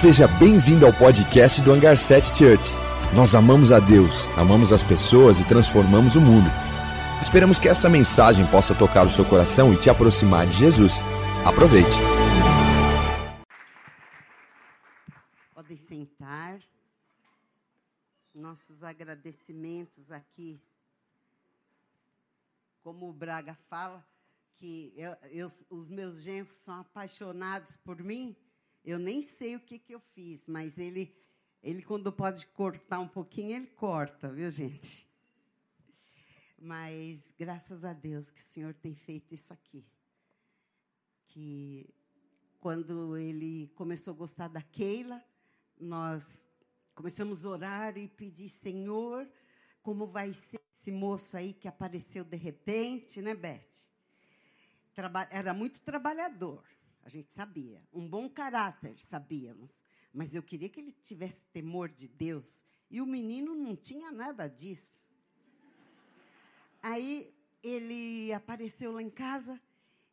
Seja bem-vindo ao podcast do Hangar 7 Church. Nós amamos a Deus, amamos as pessoas e transformamos o mundo. Esperamos que essa mensagem possa tocar o seu coração e te aproximar de Jesus. Aproveite. Podem sentar. Nossos agradecimentos aqui. Como o Braga fala, que eu, eu, os meus genros são apaixonados por mim. Eu nem sei o que, que eu fiz, mas ele, ele, quando pode cortar um pouquinho, ele corta, viu, gente? Mas graças a Deus que o Senhor tem feito isso aqui. Que quando ele começou a gostar da Keila, nós começamos a orar e pedir, Senhor, como vai ser esse moço aí que apareceu de repente, né, Beth? Era muito trabalhador, a gente sabia. Um bom caráter, sabíamos. Mas eu queria que ele tivesse temor de Deus. E o menino não tinha nada disso. Aí ele apareceu lá em casa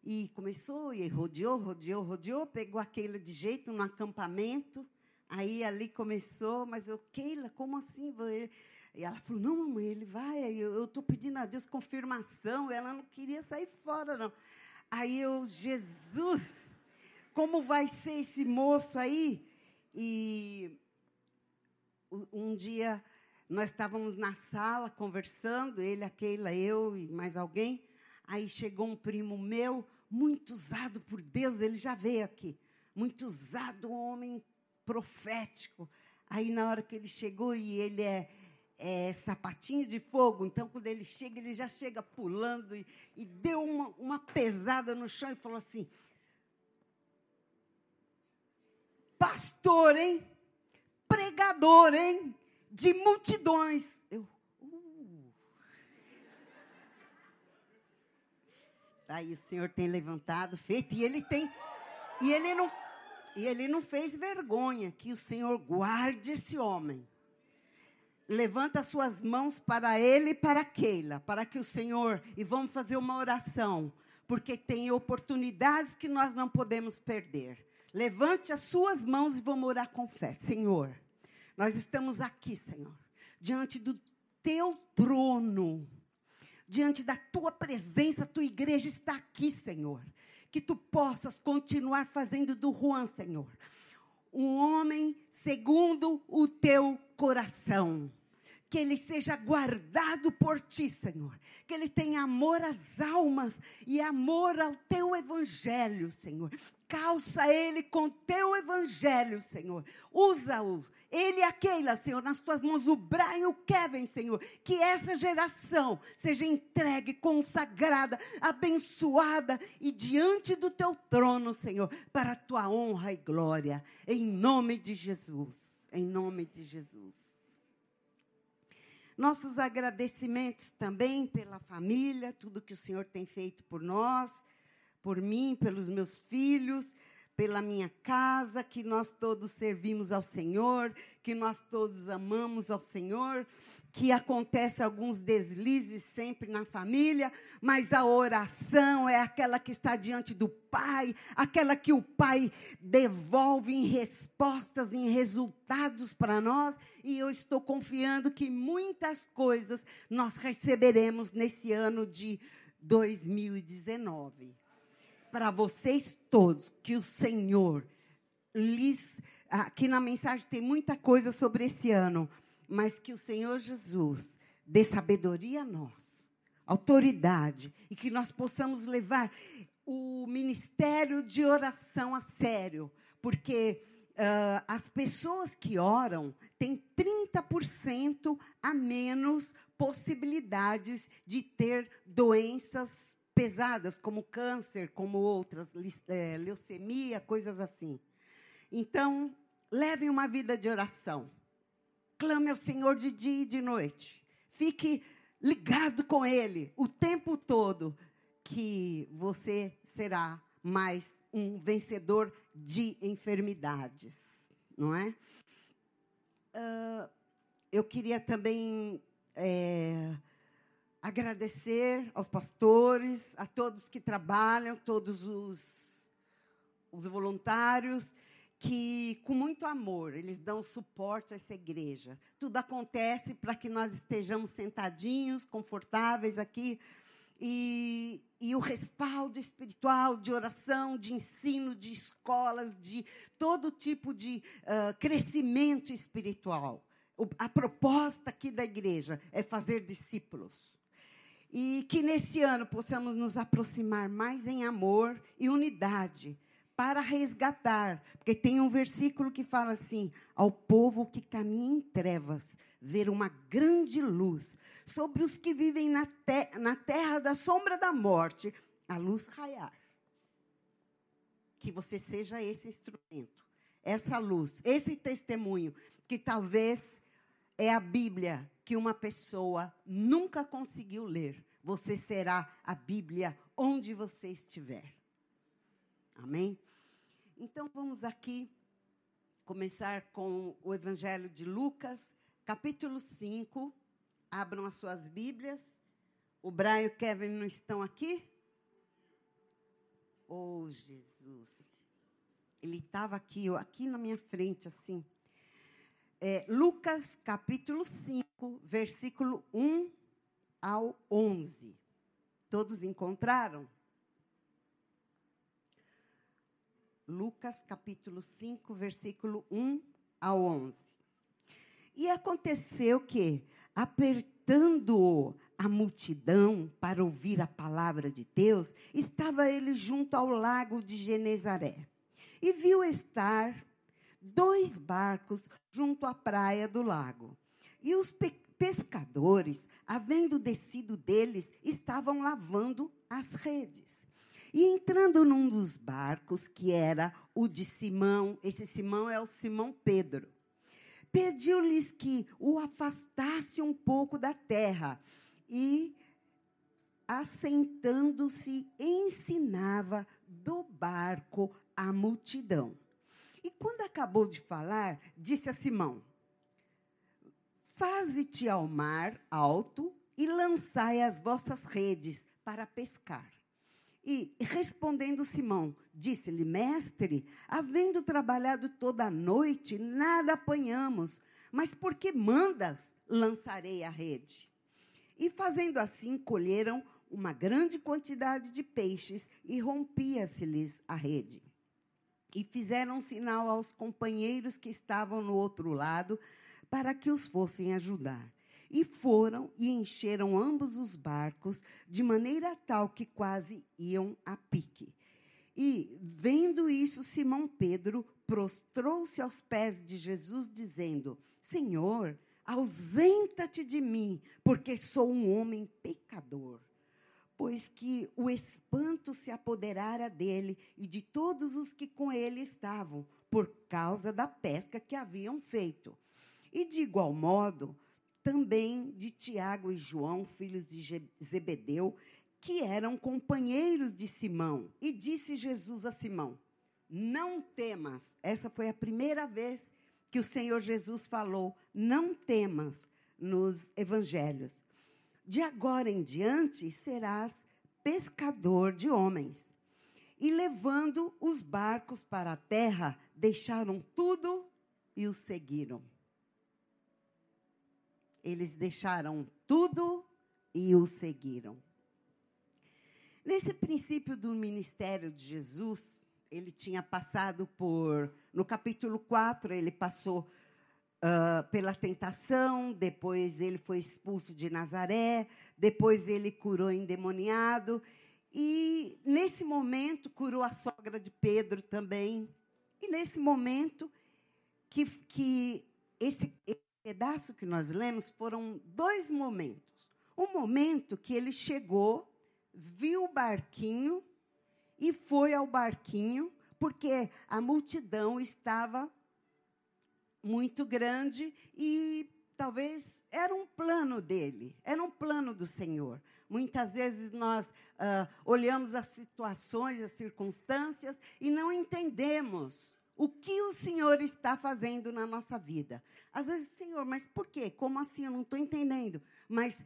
e começou e rodeou, rodeou, rodeou, pegou a Keila de jeito no acampamento. Aí ali começou, mas eu, Keila, como assim? E ela falou: Não, mamãe, ele vai. Eu estou pedindo a Deus confirmação. Ela não queria sair fora, não. Aí eu, Jesus, como vai ser esse moço aí? E um dia nós estávamos na sala conversando, ele, a Keila, eu e mais alguém. Aí chegou um primo meu, muito usado por Deus, ele já veio aqui. Muito usado, um homem profético. Aí na hora que ele chegou, e ele é, é sapatinho de fogo, então quando ele chega, ele já chega pulando e, e deu uma, uma pesada no chão e falou assim: Pastor, hein? Pregador, hein? de multidões. Eu, uh. Aí o Senhor tem levantado, feito, e ele tem, e ele não, e ele não fez vergonha, que o Senhor guarde esse homem. Levanta suas mãos para ele e para Keila, para que o Senhor, e vamos fazer uma oração, porque tem oportunidades que nós não podemos perder. Levante as suas mãos e vamos orar com fé. Senhor, nós estamos aqui, Senhor, diante do teu trono, diante da tua presença, tua igreja está aqui, Senhor. Que tu possas continuar fazendo do Juan, Senhor, um homem segundo o teu coração que ele seja guardado por ti, Senhor. Que ele tenha amor às almas e amor ao teu evangelho, Senhor. Calça ele com teu evangelho, Senhor. Usa-o. Ele e a Keila, Senhor, nas tuas mãos, o Brian e o Kevin, Senhor. Que essa geração seja entregue, consagrada, abençoada e diante do teu trono, Senhor, para a tua honra e glória. Em nome de Jesus. Em nome de Jesus. Nossos agradecimentos também pela família, tudo que o Senhor tem feito por nós, por mim, pelos meus filhos, pela minha casa, que nós todos servimos ao Senhor, que nós todos amamos ao Senhor, que acontece alguns deslizes sempre na família, mas a oração é aquela que está diante do Pai, aquela que o Pai devolve em respostas, em resultados para nós, e eu estou confiando que muitas coisas nós receberemos nesse ano de 2019. Para vocês todos, que o Senhor lhes. Aqui na mensagem tem muita coisa sobre esse ano mas que o Senhor Jesus dê sabedoria a nós, autoridade, e que nós possamos levar o ministério de oração a sério, porque uh, as pessoas que oram têm 30% a menos possibilidades de ter doenças pesadas, como câncer, como outras, é, leucemia, coisas assim. Então, levem uma vida de oração. Clame ao Senhor de dia e de noite. Fique ligado com Ele o tempo todo, que você será mais um vencedor de enfermidades, não é? Uh, eu queria também é, agradecer aos pastores, a todos que trabalham, todos os, os voluntários que, com muito amor, eles dão suporte a essa igreja. Tudo acontece para que nós estejamos sentadinhos, confortáveis aqui. E, e, o respaldo espiritual de oração, de ensino, de escolas, de todo tipo de uh, crescimento espiritual. O, a proposta aqui da igreja é fazer discípulos. E que nesse ano possamos nos aproximar mais em amor e unidade para resgatar. Porque tem um versículo que fala assim: ao povo que caminha em trevas, ver uma grande luz. Sobre os que vivem na, te na terra da sombra da morte, a luz raiar. Que você seja esse instrumento, essa luz, esse testemunho, que talvez é a Bíblia que uma pessoa nunca conseguiu ler. Você será a Bíblia onde você estiver. Amém? Então vamos aqui começar com o Evangelho de Lucas, capítulo 5. Abram as suas Bíblias. O Brian e o Kevin não estão aqui? Oh, Jesus. Ele estava aqui, aqui na minha frente, assim. É, Lucas, capítulo 5, versículo 1 ao 11. Todos encontraram? Lucas capítulo 5, versículo 1 ao 11. E aconteceu que, apertando a multidão para ouvir a palavra de Deus, estava ele junto ao lago de Genezaré. E viu estar dois barcos junto à praia do lago. E os pe pescadores, havendo descido deles, estavam lavando as redes. E entrando num dos barcos, que era o de Simão, esse Simão é o Simão Pedro, pediu-lhes que o afastasse um pouco da terra e, assentando-se, ensinava do barco a multidão. E quando acabou de falar, disse a Simão: Faze-te ao mar alto e lançai as vossas redes para pescar. E respondendo Simão, disse-lhe: Mestre, havendo trabalhado toda a noite, nada apanhamos, mas porque mandas, lançarei a rede. E fazendo assim, colheram uma grande quantidade de peixes e rompia-se-lhes a rede. E fizeram sinal aos companheiros que estavam no outro lado para que os fossem ajudar. E foram e encheram ambos os barcos, de maneira tal que quase iam a pique. E, vendo isso, Simão Pedro prostrou-se aos pés de Jesus, dizendo: Senhor, ausenta-te de mim, porque sou um homem pecador. Pois que o espanto se apoderara dele e de todos os que com ele estavam, por causa da pesca que haviam feito. E de igual modo, também de Tiago e João, filhos de Zebedeu, que eram companheiros de Simão. E disse Jesus a Simão: Não temas. Essa foi a primeira vez que o Senhor Jesus falou: Não temas nos evangelhos. De agora em diante serás pescador de homens. E levando os barcos para a terra, deixaram tudo e os seguiram. Eles deixaram tudo e o seguiram. Nesse princípio do ministério de Jesus, ele tinha passado por. No capítulo 4, ele passou uh, pela tentação, depois ele foi expulso de Nazaré, depois ele curou endemoniado. E nesse momento curou a sogra de Pedro também. E nesse momento que, que esse, pedaço que nós lemos foram dois momentos. Um momento que ele chegou, viu o barquinho e foi ao barquinho, porque a multidão estava muito grande e talvez era um plano dele, era um plano do Senhor. Muitas vezes nós uh, olhamos as situações, as circunstâncias e não entendemos o que o Senhor está fazendo na nossa vida. Às vezes, Senhor, mas por quê? Como assim? Eu não estou entendendo. Mas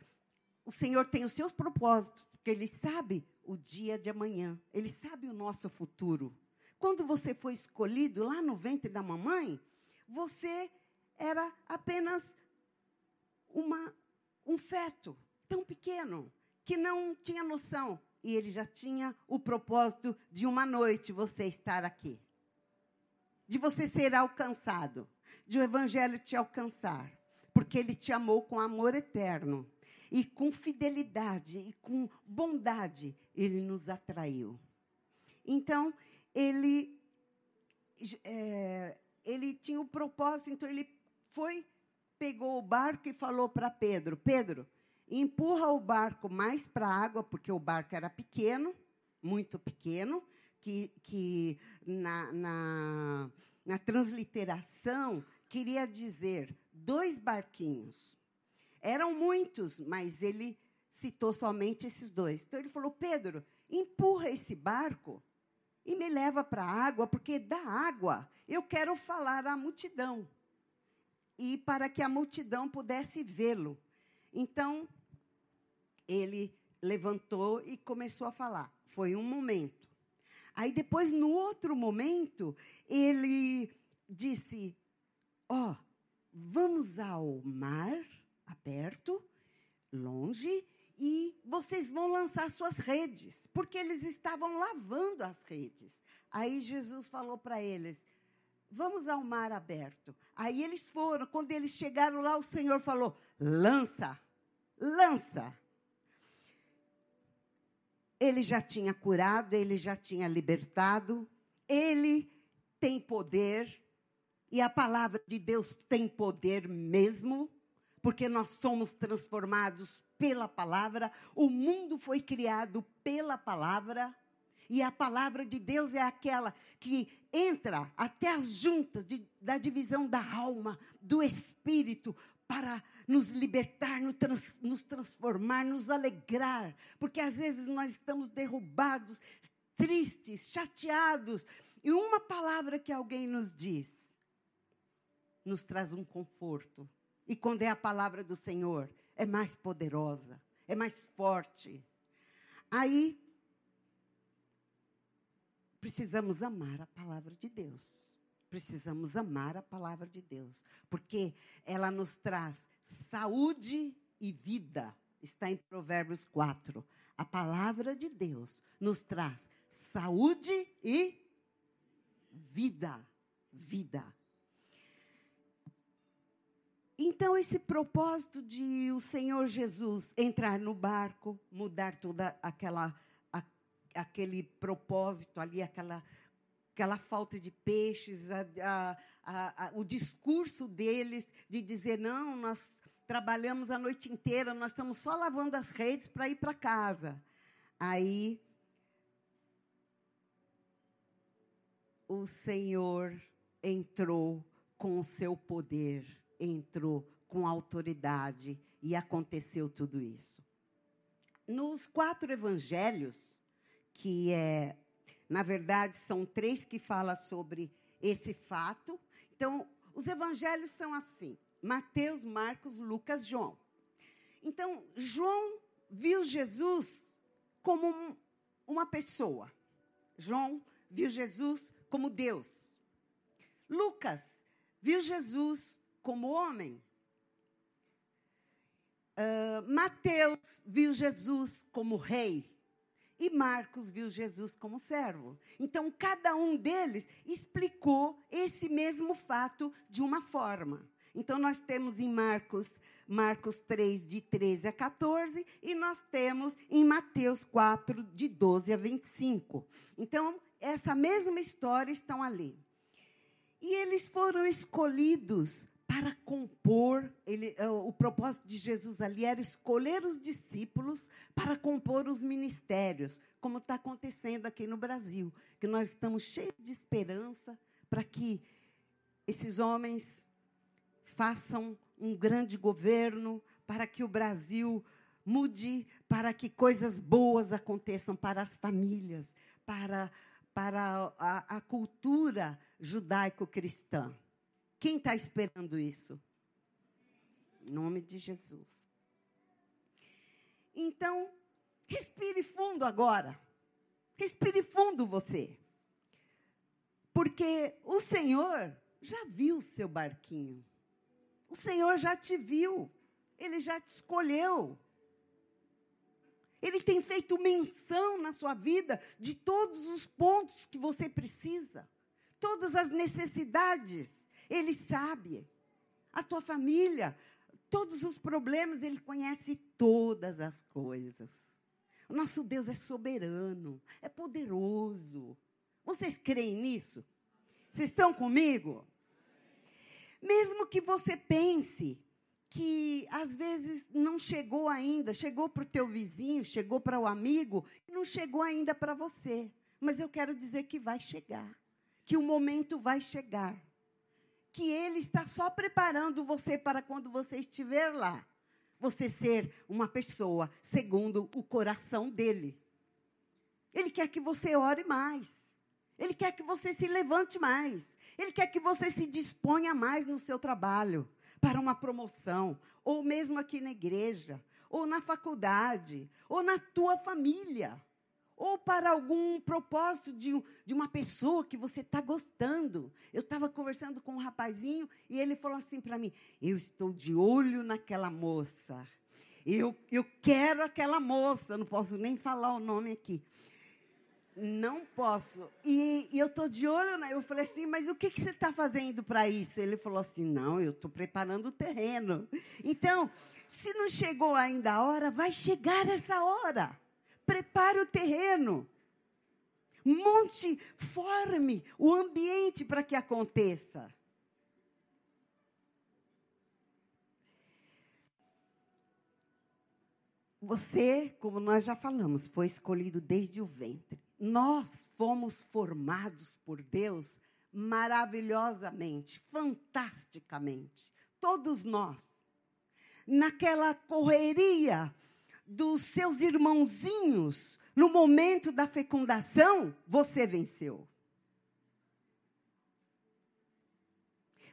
o Senhor tem os seus propósitos, porque Ele sabe o dia de amanhã, Ele sabe o nosso futuro. quando você foi escolhido lá no ventre da mamãe, você era apenas uma, um feto tão pequeno que não tinha noção. E ele já tinha o propósito de uma noite você estar aqui. De você ser alcançado. De o evangelho te alcançar. Porque ele te amou com amor eterno. E com fidelidade e com bondade ele nos atraiu. Então, ele, é, ele tinha o propósito, então ele foi, pegou o barco e falou para Pedro: Pedro, empurra o barco mais para a água, porque o barco era pequeno, muito pequeno, que, que na, na, na transliteração queria dizer dois barquinhos. Eram muitos, mas ele citou somente esses dois. Então ele falou: Pedro, empurra esse barco e me leva para a água, porque da água eu quero falar à multidão. E para que a multidão pudesse vê-lo. Então, ele levantou e começou a falar. Foi um momento. Aí depois, no outro momento, ele disse: Ó, oh, vamos ao mar aberto, longe, e vocês vão lançar suas redes, porque eles estavam lavando as redes. Aí Jesus falou para eles: Vamos ao mar aberto. Aí eles foram. Quando eles chegaram lá, o Senhor falou: Lança, lança. Ele já tinha curado, ele já tinha libertado, ele tem poder, e a palavra de Deus tem poder mesmo, porque nós somos transformados pela palavra, o mundo foi criado pela palavra, e a palavra de Deus é aquela que entra até as juntas de, da divisão da alma, do espírito, para nos libertar, trans, nos transformar, nos alegrar. Porque às vezes nós estamos derrubados, tristes, chateados. E uma palavra que alguém nos diz nos traz um conforto. E quando é a palavra do Senhor, é mais poderosa, é mais forte. Aí, precisamos amar a palavra de Deus. Precisamos amar a palavra de Deus, porque ela nos traz saúde e vida. Está em Provérbios 4. A palavra de Deus nos traz saúde e vida. Vida. Então, esse propósito de o Senhor Jesus entrar no barco, mudar toda aquela, a, aquele propósito ali, aquela aquela falta de peixes, a, a, o discurso deles de dizer: não, nós trabalhamos a noite inteira, nós estamos só lavando as redes para ir para casa. Aí, o Senhor entrou com o seu poder, entrou com autoridade e aconteceu tudo isso. Nos quatro evangelhos, que é na verdade, são três que falam sobre esse fato. Então, os evangelhos são assim: Mateus, Marcos, Lucas, João. Então, João viu Jesus como um, uma pessoa. João viu Jesus como Deus. Lucas viu Jesus como homem. Uh, Mateus viu Jesus como rei e Marcos viu Jesus como servo. Então, cada um deles explicou esse mesmo fato de uma forma. Então, nós temos em Marcos, Marcos 3, de 13 a 14, e nós temos em Mateus 4, de 12 a 25. Então, essa mesma história estão ali. E eles foram escolhidos para compor, ele, é, o propósito de Jesus ali era escolher os discípulos para compor os ministérios, como está acontecendo aqui no Brasil, que nós estamos cheios de esperança para que esses homens façam um grande governo, para que o Brasil mude, para que coisas boas aconteçam para as famílias, para, para a, a cultura judaico-cristã. Quem está esperando isso? Em nome de Jesus. Então, respire fundo agora. Respire fundo você. Porque o Senhor já viu o seu barquinho. O Senhor já te viu. Ele já te escolheu. Ele tem feito menção na sua vida de todos os pontos que você precisa, todas as necessidades. Ele sabe. A tua família, todos os problemas, ele conhece todas as coisas. O nosso Deus é soberano, é poderoso. Vocês creem nisso? Vocês estão comigo? Mesmo que você pense que às vezes não chegou ainda, chegou para o teu vizinho, chegou para o amigo, não chegou ainda para você. Mas eu quero dizer que vai chegar, que o momento vai chegar, que Ele está só preparando você para quando você estiver lá, você ser uma pessoa segundo o coração dele. Ele quer que você ore mais. Ele quer que você se levante mais. Ele quer que você se disponha mais no seu trabalho para uma promoção, ou mesmo aqui na igreja, ou na faculdade, ou na tua família, ou para algum propósito de, de uma pessoa que você está gostando. Eu estava conversando com um rapazinho e ele falou assim para mim: Eu estou de olho naquela moça. Eu, eu quero aquela moça, não posso nem falar o nome aqui. Não posso. E, e eu estou de olho, né? eu falei assim, mas o que, que você está fazendo para isso? Ele falou assim, não, eu estou preparando o terreno. Então, se não chegou ainda a hora, vai chegar essa hora. Prepare o terreno. Monte, forme o ambiente para que aconteça. Você, como nós já falamos, foi escolhido desde o ventre nós fomos formados por Deus maravilhosamente, fantasticamente. Todos nós. Naquela correria dos seus irmãozinhos, no momento da fecundação, você venceu.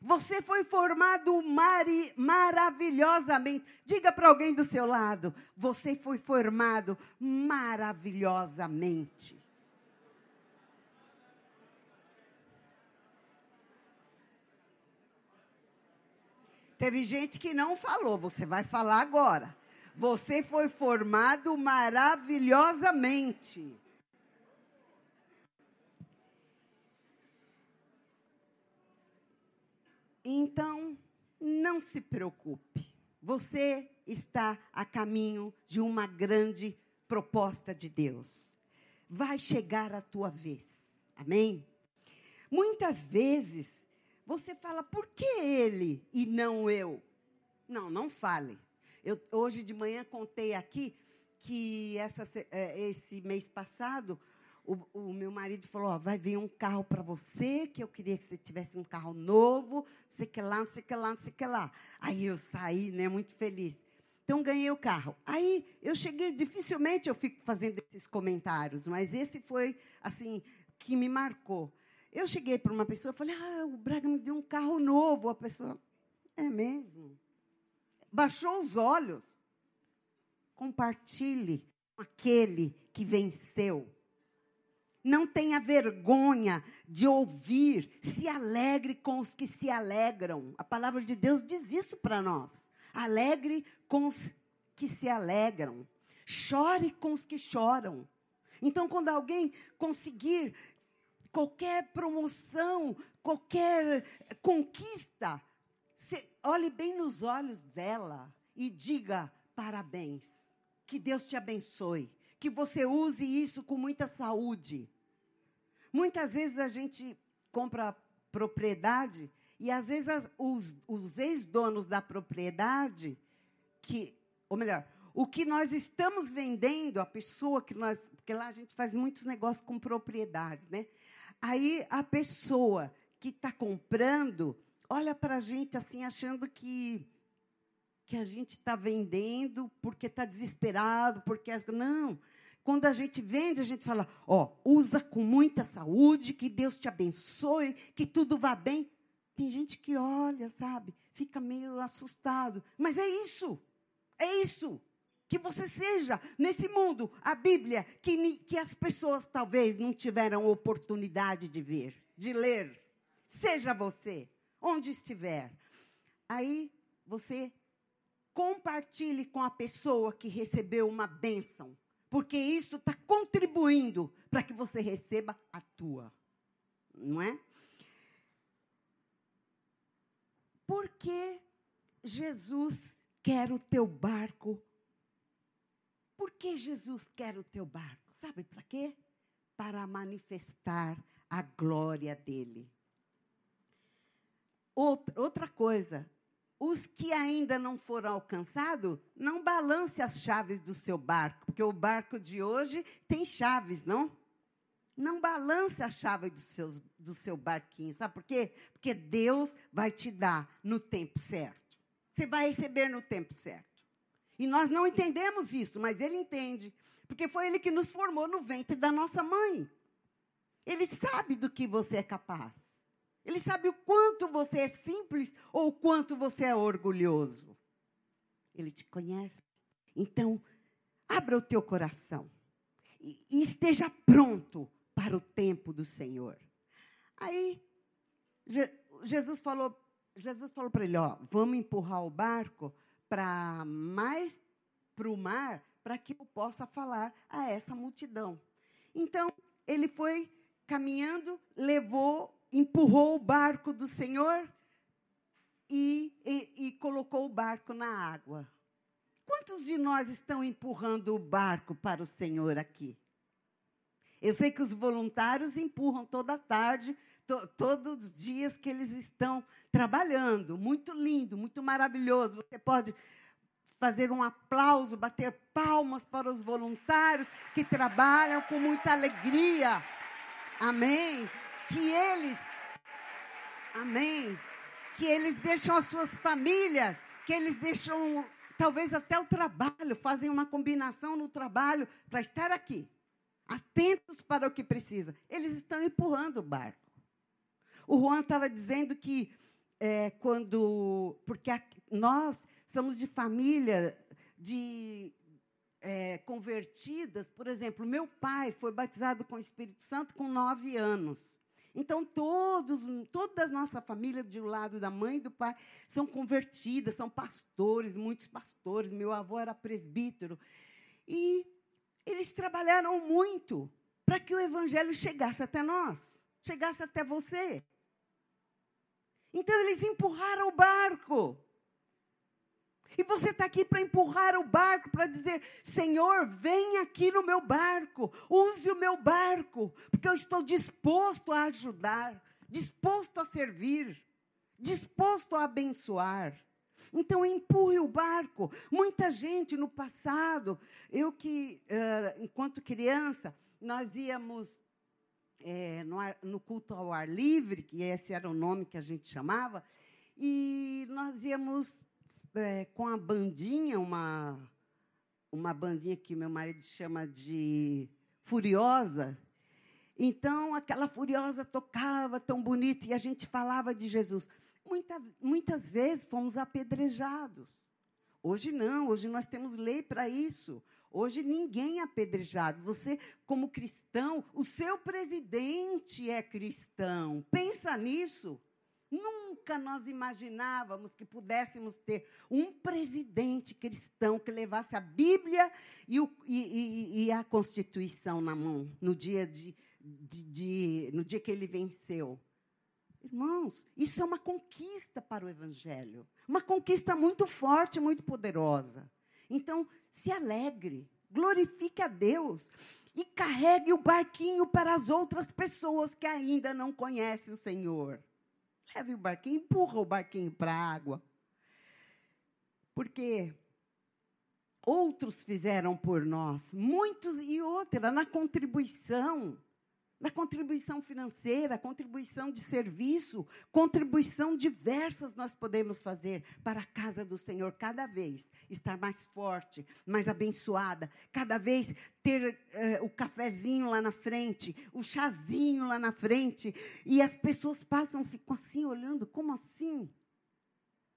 Você foi formado mari, maravilhosamente. Diga para alguém do seu lado: você foi formado maravilhosamente. Teve gente que não falou, você vai falar agora. Você foi formado maravilhosamente. Então, não se preocupe. Você está a caminho de uma grande proposta de Deus. Vai chegar a tua vez. Amém? Muitas vezes você fala, por que ele e não eu? Não, não fale. Eu, hoje de manhã contei aqui que essa, é, esse mês passado, o, o, meu marido falou: vai vir um carro para você, que eu queria que você tivesse um carro novo, não sei que lá, não sei que lá, não sei que lá. Aí eu saí, né, muito feliz. Então ganhei o carro. Aí eu cheguei, dificilmente eu fico fazendo esses comentários, mas esse foi assim que me marcou. Eu cheguei para uma pessoa falei: Ah, o Braga me deu um carro novo. A pessoa, é mesmo? Baixou os olhos. Compartilhe com aquele que venceu. Não tenha vergonha de ouvir. Se alegre com os que se alegram. A palavra de Deus diz isso para nós. Alegre com os que se alegram. Chore com os que choram. Então, quando alguém conseguir qualquer promoção, qualquer conquista, olhe bem nos olhos dela e diga parabéns. Que Deus te abençoe. Que você use isso com muita saúde. Muitas vezes a gente compra propriedade e às vezes as, os, os ex-donos da propriedade, que, ou melhor, o que nós estamos vendendo, a pessoa que nós. Porque lá a gente faz muitos negócios com propriedades, né? Aí a pessoa que está comprando olha para a gente assim, achando que, que a gente está vendendo porque está desesperado, porque. Não. Quando a gente vende, a gente fala: ó, usa com muita saúde, que Deus te abençoe, que tudo vá bem. Tem gente que olha, sabe, fica meio assustado. Mas é isso. É isso que você seja nesse mundo, a Bíblia, que, que as pessoas talvez não tiveram oportunidade de ver. de ler. Seja você, onde estiver. Aí você compartilhe com a pessoa que recebeu uma bênção, porque isso está contribuindo para que você receba a tua, não é? Porque Jesus quer o teu barco. Por que Jesus quer o teu barco? Sabe para quê? Para manifestar a glória dele. Outra, coisa, os que ainda não foram alcançados, não balance as chaves do seu barco, porque o barco de hoje tem chaves, não? Não balance a chave do, seus, do seu barquinho, sabe por quê? Porque Deus vai te dar no tempo certo. Você vai receber no tempo certo. E nós não entendemos isso, mas Ele entende, porque foi Ele que nos formou no ventre da nossa mãe. Ele sabe do que você é capaz. Ele sabe o quanto você é simples ou o quanto você é orgulhoso. Ele te conhece. Então, abra o teu coração e, e esteja pronto para o tempo do Senhor. Aí Je Jesus falou, Jesus falou para ele, ó, vamos empurrar o barco para mais para o mar, para que eu possa falar a essa multidão. Então, ele foi caminhando, levou, empurrou o barco do Senhor e, e, e colocou o barco na água. Quantos de nós estão empurrando o barco para o Senhor aqui? Eu sei que os voluntários empurram toda tarde, to, todos os dias que eles estão trabalhando. Muito lindo, muito maravilhoso. Você pode fazer um aplauso, bater palmas para os voluntários que trabalham com muita alegria. Amém. Que eles, amém. Que eles deixam as suas famílias, que eles deixam talvez até o trabalho, fazem uma combinação no trabalho para estar aqui atentos para o que precisa. Eles estão empurrando o barco. O Juan estava dizendo que é, quando. Porque a, nós somos de família de é, convertidas. Por exemplo, meu pai foi batizado com o Espírito Santo com nove anos. Então, todos, toda a nossa família, de um lado da mãe e do pai, são convertidas, são pastores, muitos pastores. Meu avô era presbítero. E eles trabalharam muito para que o evangelho chegasse até nós, chegasse até você. Então eles empurraram o barco. E você está aqui para empurrar o barco, para dizer: Senhor, vem aqui no meu barco, use o meu barco, porque eu estou disposto a ajudar, disposto a servir, disposto a abençoar. Então, empurre o barco. Muita gente no passado, eu que, uh, enquanto criança, nós íamos é, no, ar, no, culto ao ar livre, que esse era o nome que a gente chamava, e nós íamos é, com a bandinha, uma, uma bandinha que meu marido chama de Furiosa. Então, aquela Furiosa tocava tão bonito e a gente falava de Jesus. Muita, muitas vezes fomos apedrejados. Hoje não, hoje nós temos lei para isso. Hoje ninguém é apedrejado. Você, como cristão, o seu presidente é cristão. Pensa nisso. Nunca nós imaginávamos que pudéssemos ter um presidente cristão que levasse a Bíblia e, o, e, e, e a Constituição na mão no dia, de, de, de, no dia que ele venceu. Irmãos, isso é uma conquista para o Evangelho. Uma conquista muito forte, muito poderosa. Então, se alegre, glorifique a Deus e carregue o barquinho para as outras pessoas que ainda não conhecem o Senhor. Leve o barquinho, empurra o barquinho para a água. Porque outros fizeram por nós, muitos e outra, na contribuição na contribuição financeira, contribuição de serviço, contribuição diversas nós podemos fazer para a casa do Senhor cada vez estar mais forte, mais abençoada, cada vez ter uh, o cafezinho lá na frente, o chazinho lá na frente, e as pessoas passam, ficam assim olhando, como assim?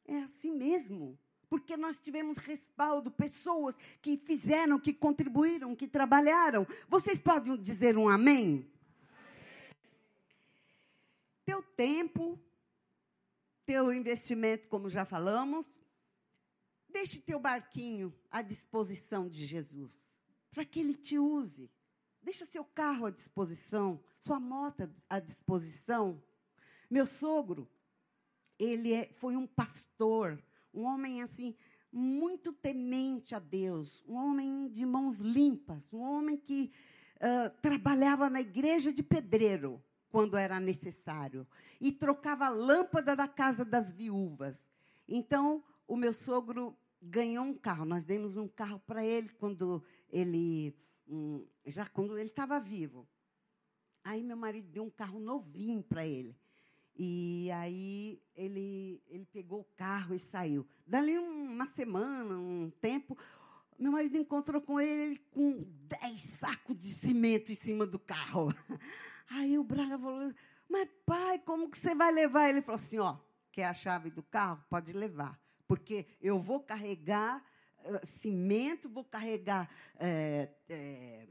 É assim mesmo porque nós tivemos respaldo, pessoas que fizeram, que contribuíram, que trabalharam. Vocês podem dizer um amém? Tempo, teu investimento, como já falamos. Deixe teu barquinho à disposição de Jesus, para que ele te use. Deixa seu carro à disposição, sua moto à disposição. Meu sogro, ele é, foi um pastor, um homem assim muito temente a Deus, um homem de mãos limpas, um homem que uh, trabalhava na igreja de pedreiro quando era necessário e trocava a lâmpada da casa das viúvas. Então, o meu sogro ganhou um carro. Nós demos um carro para ele quando ele um, já quando ele estava vivo. Aí meu marido deu um carro novinho para ele. E aí ele, ele pegou o carro e saiu. Dali uma semana, um tempo, meu marido encontrou com ele, ele com dez sacos de cimento em cima do carro. Aí o Braga falou, mas pai, como que você vai levar? Ele falou assim, ó, quer a chave do carro? Pode levar. Porque eu vou carregar uh, cimento, vou carregar é, é,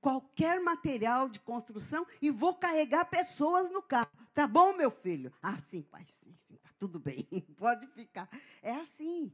qualquer material de construção e vou carregar pessoas no carro. Tá bom, meu filho? Ah, sim, pai, sim, sim, tá tudo bem. Pode ficar. É assim.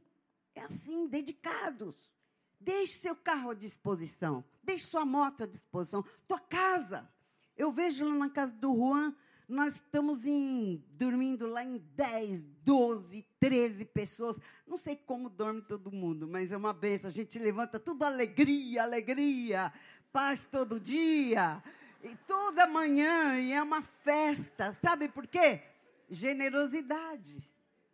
É assim, dedicados. Deixe seu carro à disposição. Deixe sua moto à disposição. Tua casa. Eu vejo lá na casa do Juan, nós estamos em, dormindo lá em 10, 12, 13 pessoas. Não sei como dorme todo mundo, mas é uma benção. A gente levanta tudo alegria, alegria paz todo dia, e toda manhã, e é uma festa. Sabe por quê? Generosidade.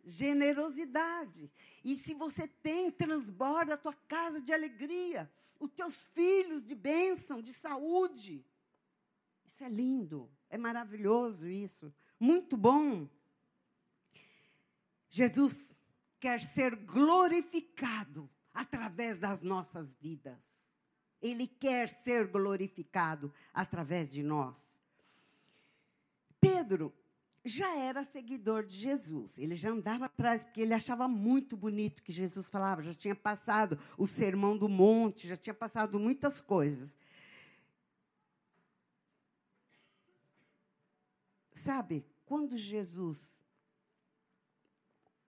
Generosidade. E se você tem, transborda a tua casa de alegria, os teus filhos de bênção, de saúde. Isso é lindo, é maravilhoso isso. Muito bom. Jesus quer ser glorificado através das nossas vidas. Ele quer ser glorificado através de nós. Pedro já era seguidor de Jesus. Ele já andava atrás, porque ele achava muito bonito que Jesus falava, já tinha passado o sermão do monte, já tinha passado muitas coisas. Sabe, quando Jesus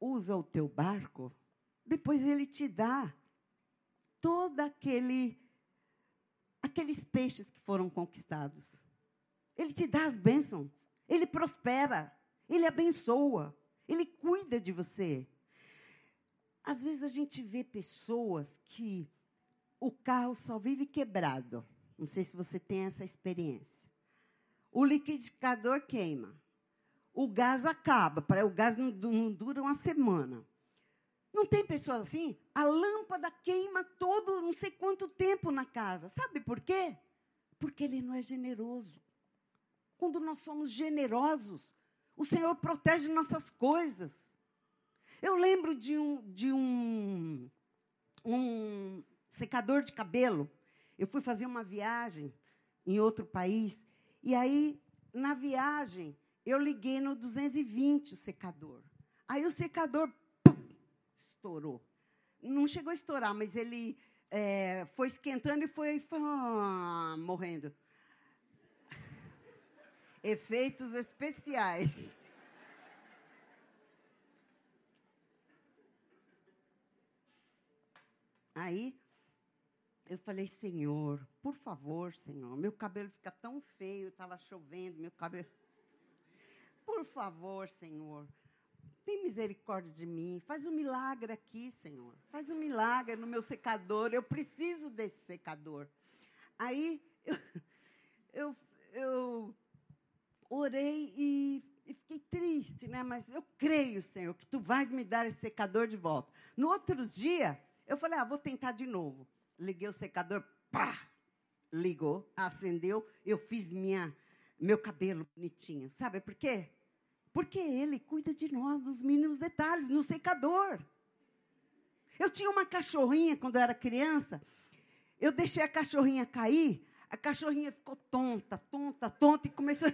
usa o teu barco, depois ele te dá todo aquele aqueles peixes que foram conquistados. Ele te dá as bênçãos, ele prospera, ele abençoa, ele cuida de você. Às vezes a gente vê pessoas que o carro só vive quebrado. Não sei se você tem essa experiência. O liquidificador queima. O gás acaba, o gás não, não dura uma semana. Não tem pessoas assim? A lâmpada queima todo, não sei quanto tempo na casa. Sabe por quê? Porque ele não é generoso. Quando nós somos generosos, o Senhor protege nossas coisas. Eu lembro de um, de um, um secador de cabelo. Eu fui fazer uma viagem em outro país. E aí, na viagem, eu liguei no 220 o secador. Aí o secador estourou. Não chegou a estourar, mas ele é, foi esquentando e foi morrendo. Efeitos especiais. Aí eu falei, Senhor, por favor, Senhor, meu cabelo fica tão feio, estava chovendo, meu cabelo. Por favor, Senhor, tem misericórdia de mim, faz um milagre aqui, Senhor. Faz um milagre no meu secador, eu preciso desse secador. Aí eu, eu, eu orei e, e, fiquei triste, né? Mas eu creio, Senhor, que tu vais me dar esse secador de volta. No outro dia, eu falei, ah, vou tentar de novo. Liguei o secador, pá! Ligou, acendeu, eu fiz minha, meu cabelo bonitinho. Sabe por quê? Porque Ele cuida de nós, dos mínimos detalhes, no secador. Eu tinha uma cachorrinha quando eu era criança. Eu deixei a cachorrinha cair, a cachorrinha ficou tonta, tonta, tonta e começou.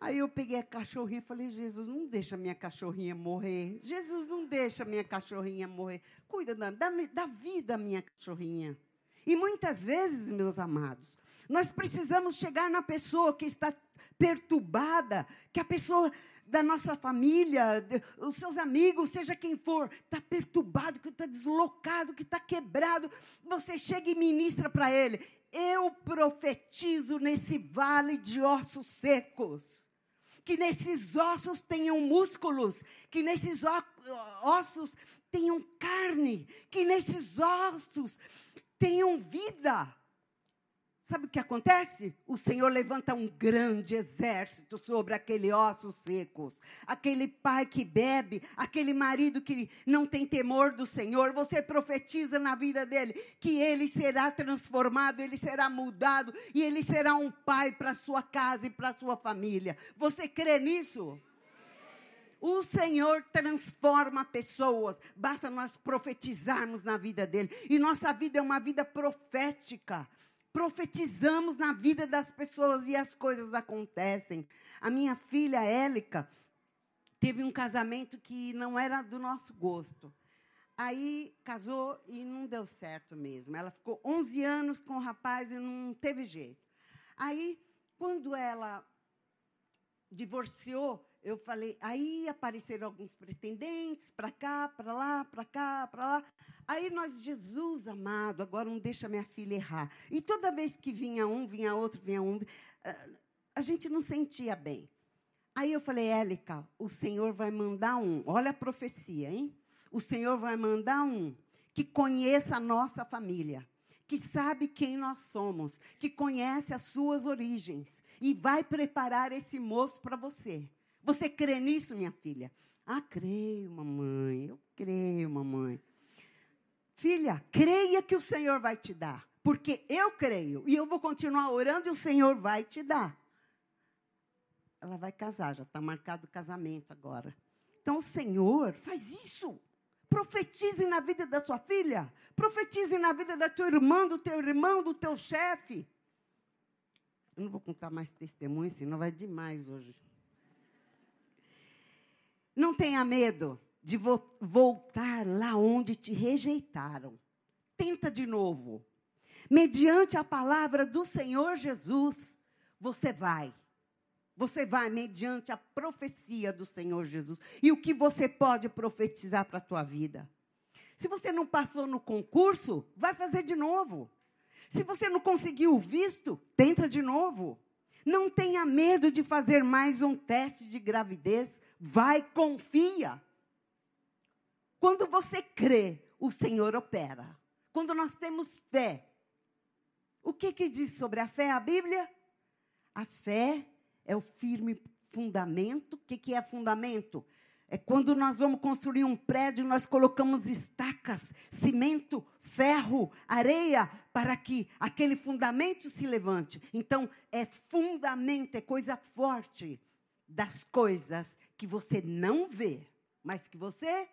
Aí eu peguei a cachorrinha e falei: Jesus, não deixa minha cachorrinha morrer. Jesus, não deixa minha cachorrinha morrer. Cuida da, da, da vida, minha cachorrinha. E muitas vezes, meus amados, Nós precisamos chegar na pessoa que está perturbada, que a pessoa da nossa família, os seus amigos, seja quem for, está perturbado, que está deslocado, que está quebrado. Você chega e ministra para ele. Eu profetizo nesse vale de ossos secos. Que nesses ossos tenham músculos, que nesses ossos tenham carne, que nesses ossos tenham vida. Sabe o que acontece? O Senhor levanta um grande exército sobre aquele ossos secos. Aquele pai que bebe, aquele marido que não tem temor do Senhor. Você profetiza na vida dele que ele será transformado, ele será mudado e ele será um pai para sua casa e para sua família. Você crê nisso? O Senhor transforma pessoas, basta nós profetizarmos na vida dele. E nossa vida é uma vida profética profetizamos na vida das pessoas e as coisas acontecem. A minha filha Élica teve um casamento que não era do nosso gosto. Aí casou e não deu certo mesmo. Ela ficou 11 anos com o rapaz e não teve jeito. Aí, quando ela divorciou, eu falei, aí apareceram alguns pretendentes para cá, para lá, para cá, para lá. Aí nós, Jesus amado, agora não deixa minha filha errar. E toda vez que vinha um, vinha outro, vinha um, ah, a gente não sentia bem. Aí eu falei, Élica, o Senhor vai mandar um. Olha a profecia, hein? O Senhor vai mandar um que conheça a nossa família, que sabe quem nós somos, que conhece as suas origens e vai preparar esse moço para você. Você crê nisso, minha filha? Ah, creio, mamãe. Eu creio, mamãe. Filha, creia que o Senhor vai te dar. Porque eu creio. E eu vou continuar orando e o Senhor vai te dar. Ela vai casar, já está marcado o casamento agora. Então, o Senhor faz isso. Profetize na vida da sua filha. Profetize na vida da tua irmã, do teu irmão, do teu chefe. Eu não vou contar mais testemunhos, senão vai demais hoje. Não tenha medo de vo voltar lá onde te rejeitaram. Tenta de novo. Mediante a palavra do Senhor Jesus, você vai. Você vai mediante a profecia do Senhor Jesus. E o que você pode profetizar para a tua vida? Se você não passou no concurso, vai fazer de novo. Se você não conseguiu o visto, tenta de novo. Não tenha medo de fazer mais um teste de gravidez Vai, confia. Quando você crê, o Senhor opera. Quando nós temos fé. O que, que diz sobre a fé a Bíblia? A fé é o firme fundamento. O que, que é fundamento? É quando nós vamos construir um prédio, nós colocamos estacas, cimento, ferro, areia, para que aquele fundamento se levante. Então, é fundamento, é coisa forte das coisas que você não vê, mas que você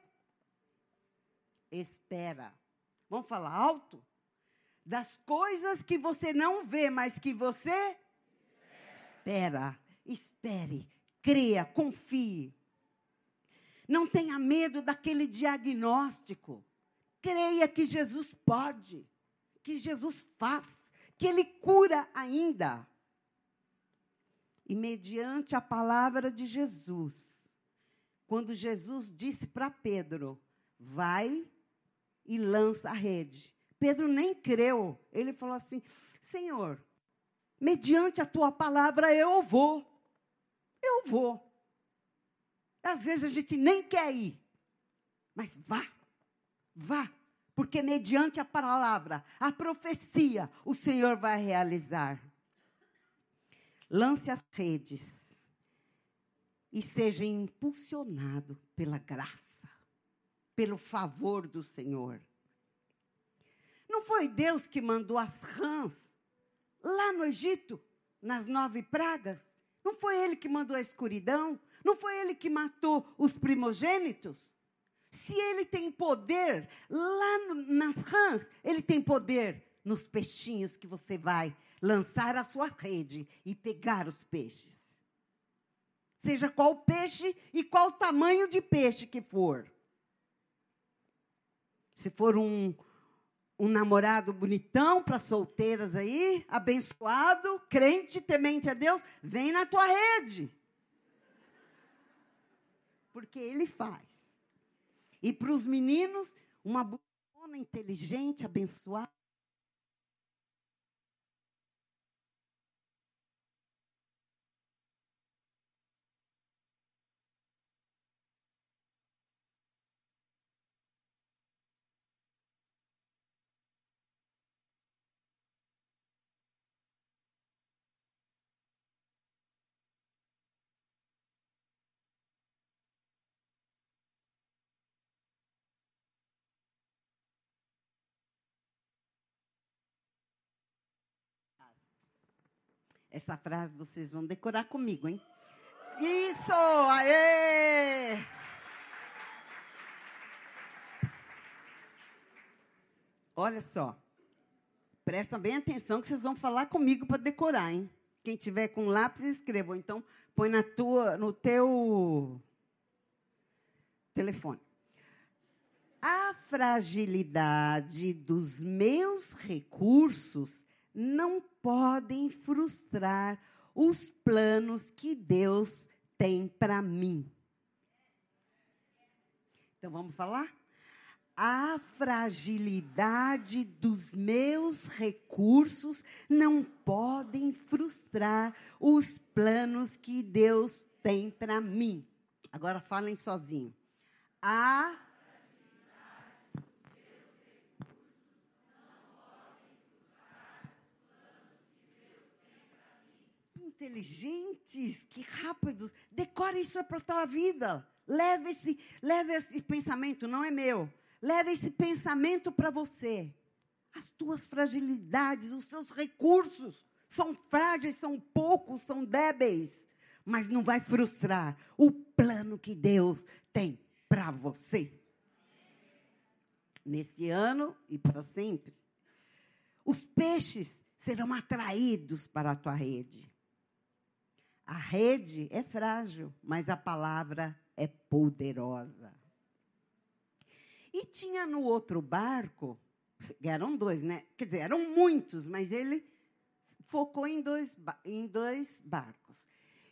espera. Vamos falar alto? Das coisas que você não vê, mas que você espera. Espere, creia, confie. Não tenha medo daquele diagnóstico. Creia que Jesus pode, que Jesus faz, que Ele cura ainda. E mediante a palavra de Jesus, quando Jesus disse para Pedro: vai e lança a rede. Pedro nem creu. Ele falou assim: Senhor, mediante a tua palavra eu vou. Eu vou. Às vezes a gente nem quer ir, mas vá, vá, porque mediante a palavra, a profecia, o Senhor vai realizar. Lance as redes e seja impulsionado pela graça, pelo favor do Senhor. Não foi Deus que mandou as rãs lá no Egito, nas nove pragas? Não foi Ele que mandou a escuridão? Não foi Ele que matou os primogênitos? Se Ele tem poder lá nas rãs, Ele tem poder nos peixinhos que você vai lançar a sua rede e pegar os peixes seja qual peixe e qual tamanho de peixe que for. Se for um, um namorado bonitão para solteiras aí, abençoado, crente, temente a Deus, vem na tua rede. Porque ele faz. E para os meninos, uma bonita, inteligente, abençoada, Essa frase vocês vão decorar comigo, hein? Isso! Aê! Olha só. Presta bem atenção que vocês vão falar comigo para decorar, hein? Quem tiver com lápis, escreva. Ou então, põe na tua, no teu telefone. A fragilidade dos meus recursos não podem frustrar os planos que Deus tem para mim. Então vamos falar? A fragilidade dos meus recursos não podem frustrar os planos que Deus tem para mim. Agora falem sozinho. A inteligentes, que rápidos. Decore isso para a tua vida. Leve esse, leve esse pensamento, não é meu. Leve esse pensamento para você. As tuas fragilidades, os seus recursos são frágeis, são poucos, são débeis. Mas não vai frustrar o plano que Deus tem para você. Neste ano e para sempre. Os peixes serão atraídos para a tua rede. A rede é frágil, mas a palavra é poderosa. E tinha no outro barco, eram dois, né? Quer dizer, eram muitos, mas ele focou em dois, em dois barcos.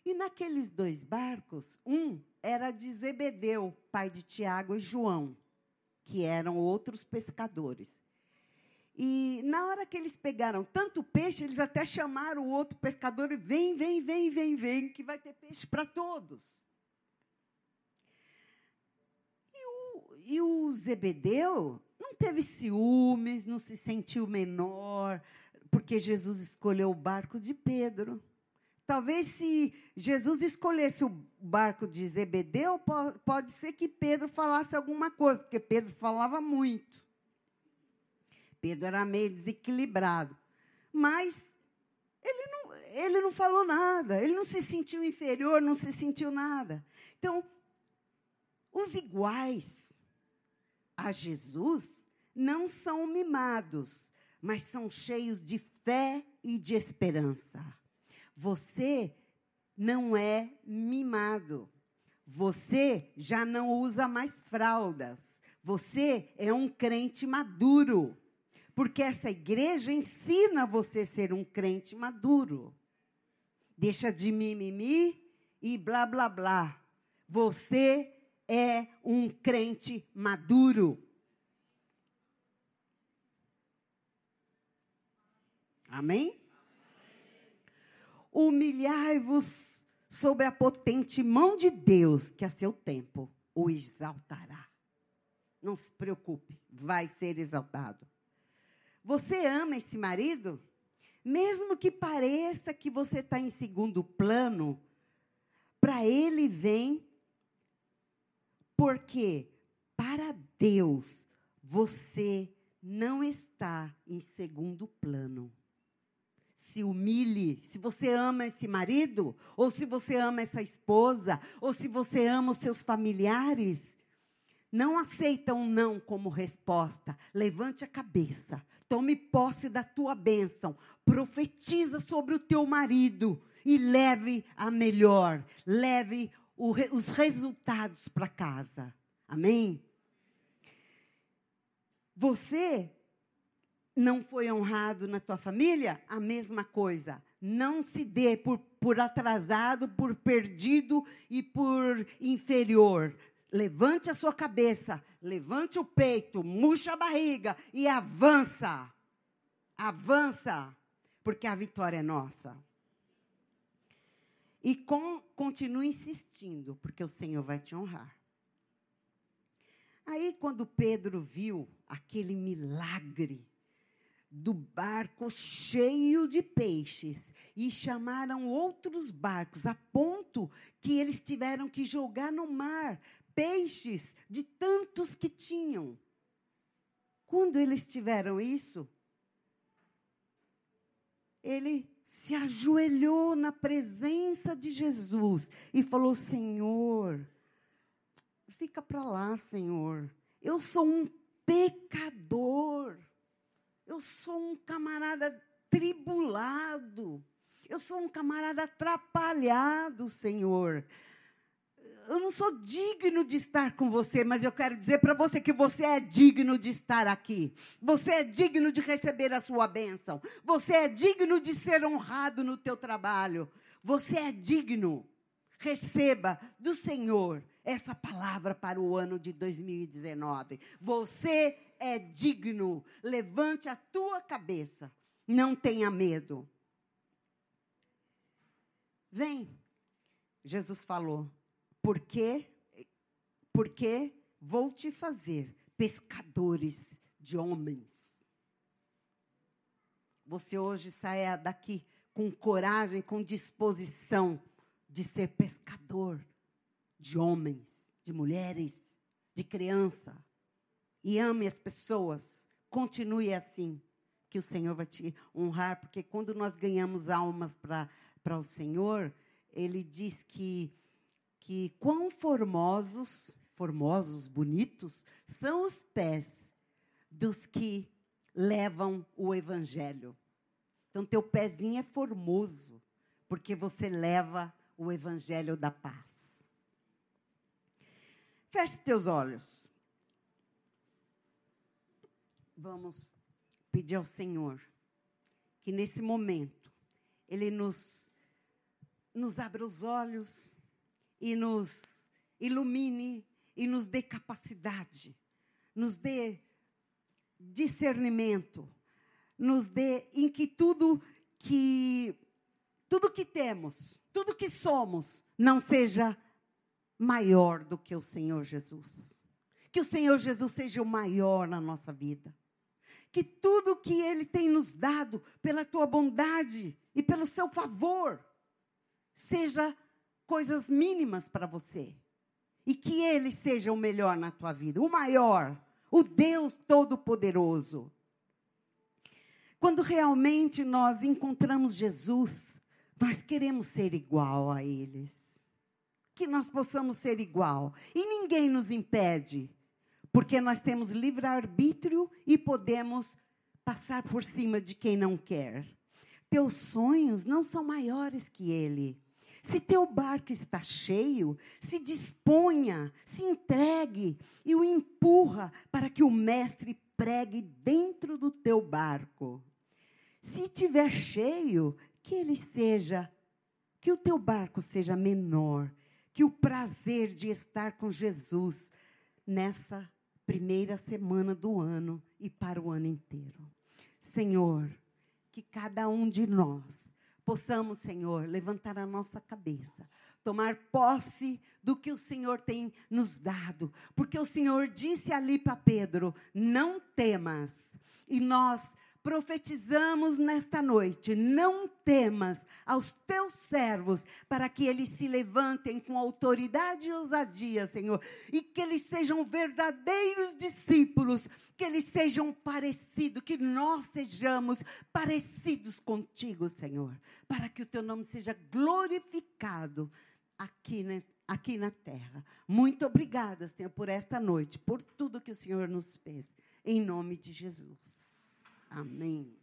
E naqueles dois barcos, um era de Zebedeu, pai de Tiago e João, que eram outros pescadores. E na hora que eles pegaram tanto peixe, eles até chamaram o outro pescador e vem, vem, vem, vem, vem, que vai ter peixe para todos. E o, e o Zebedeu não teve ciúmes, não se sentiu menor, porque Jesus escolheu o barco de Pedro. Talvez se Jesus escolhesse o barco de Zebedeu, pode ser que Pedro falasse alguma coisa, porque Pedro falava muito. Pedro era meio desequilibrado. Mas ele não, ele não falou nada, ele não se sentiu inferior, não se sentiu nada. Então, os iguais a Jesus não são mimados, mas são cheios de fé e de esperança. Você não é mimado. Você já não usa mais fraldas. Você é um crente maduro. Porque essa igreja ensina você a ser um crente maduro. Deixa de mimimi e blá blá blá. Você é um crente maduro. Amém? Humilhai-vos sobre a potente mão de Deus, que a seu tempo o exaltará. Não se preocupe, vai ser exaltado. Você ama esse marido? Mesmo que pareça que você está em segundo plano, para ele vem, porque para Deus você não está em segundo plano. Se humilhe, se você ama esse marido, ou se você ama essa esposa, ou se você ama os seus familiares, não aceita um não como resposta. Levante a cabeça, tome posse da tua bênção, profetiza sobre o teu marido e leve a melhor, leve o, os resultados para casa. Amém? Você não foi honrado na tua família, a mesma coisa. Não se dê por, por atrasado, por perdido e por inferior. Levante a sua cabeça, levante o peito, murcha a barriga e avança. Avança, porque a vitória é nossa. E com, continue insistindo, porque o Senhor vai te honrar. Aí, quando Pedro viu aquele milagre, do barco cheio de peixes e chamaram outros barcos, a ponto que eles tiveram que jogar no mar peixes de tantos que tinham. Quando eles tiveram isso, ele se ajoelhou na presença de Jesus e falou: Senhor, fica para lá, Senhor. Eu sou um pecador. Eu sou um camarada tribulado. Eu sou um camarada atrapalhado, Senhor. Eu não sou digno de estar com você, mas eu quero dizer para você que você é digno de estar aqui. Você é digno de receber a sua bênção. Você é digno de ser honrado no teu trabalho. Você é digno. Receba do Senhor essa palavra para o ano de 2019. Você é digno. Levante a tua cabeça. Não tenha medo. Vem. Jesus falou: porque porque vou te fazer pescadores de homens. Você hoje saia daqui com coragem, com disposição de ser pescador de homens, de mulheres, de criança e ame as pessoas. Continue assim, que o Senhor vai te honrar, porque quando nós ganhamos almas para o Senhor, Ele diz que, que quão formosos, formosos, bonitos, são os pés dos que levam o Evangelho. Então, teu pezinho é formoso, porque você leva o Evangelho da paz. Feche teus olhos. Vamos pedir ao Senhor que nesse momento Ele nos, nos abra os olhos e nos ilumine e nos dê capacidade, nos dê discernimento, nos dê em que tudo que tudo que temos, tudo que somos, não seja maior do que o Senhor Jesus. Que o Senhor Jesus seja o maior na nossa vida que tudo que Ele tem nos dado, pela tua bondade e pelo seu favor, seja coisas mínimas para você. E que Ele seja o melhor na tua vida, o maior, o Deus Todo-Poderoso. Quando realmente nós encontramos Jesus, nós queremos ser igual a eles. Que nós possamos ser igual. E ninguém nos impede porque nós temos livre-arbítrio e podemos passar por cima de quem não quer. Teus sonhos não são maiores que ele. Se teu barco está cheio, se disponha, se entregue e o empurra para que o mestre pregue dentro do teu barco. Se tiver cheio, que ele seja, que o teu barco seja menor, que o prazer de estar com Jesus nessa primeira semana do ano e para o ano inteiro. Senhor, que cada um de nós possamos, Senhor, levantar a nossa cabeça, tomar posse do que o Senhor tem nos dado, porque o Senhor disse ali para Pedro: não temas. E nós profetizamos nesta noite: não temas aos teus servos, para que eles se levantem com autoridade e ousadia, Senhor, e que eles sejam verdadeiros discípulos, que eles sejam parecidos, que nós sejamos parecidos contigo, Senhor, para que o teu nome seja glorificado aqui, aqui na terra. Muito obrigada, Senhor, por esta noite, por tudo que o Senhor nos fez. Em nome de Jesus. Amém.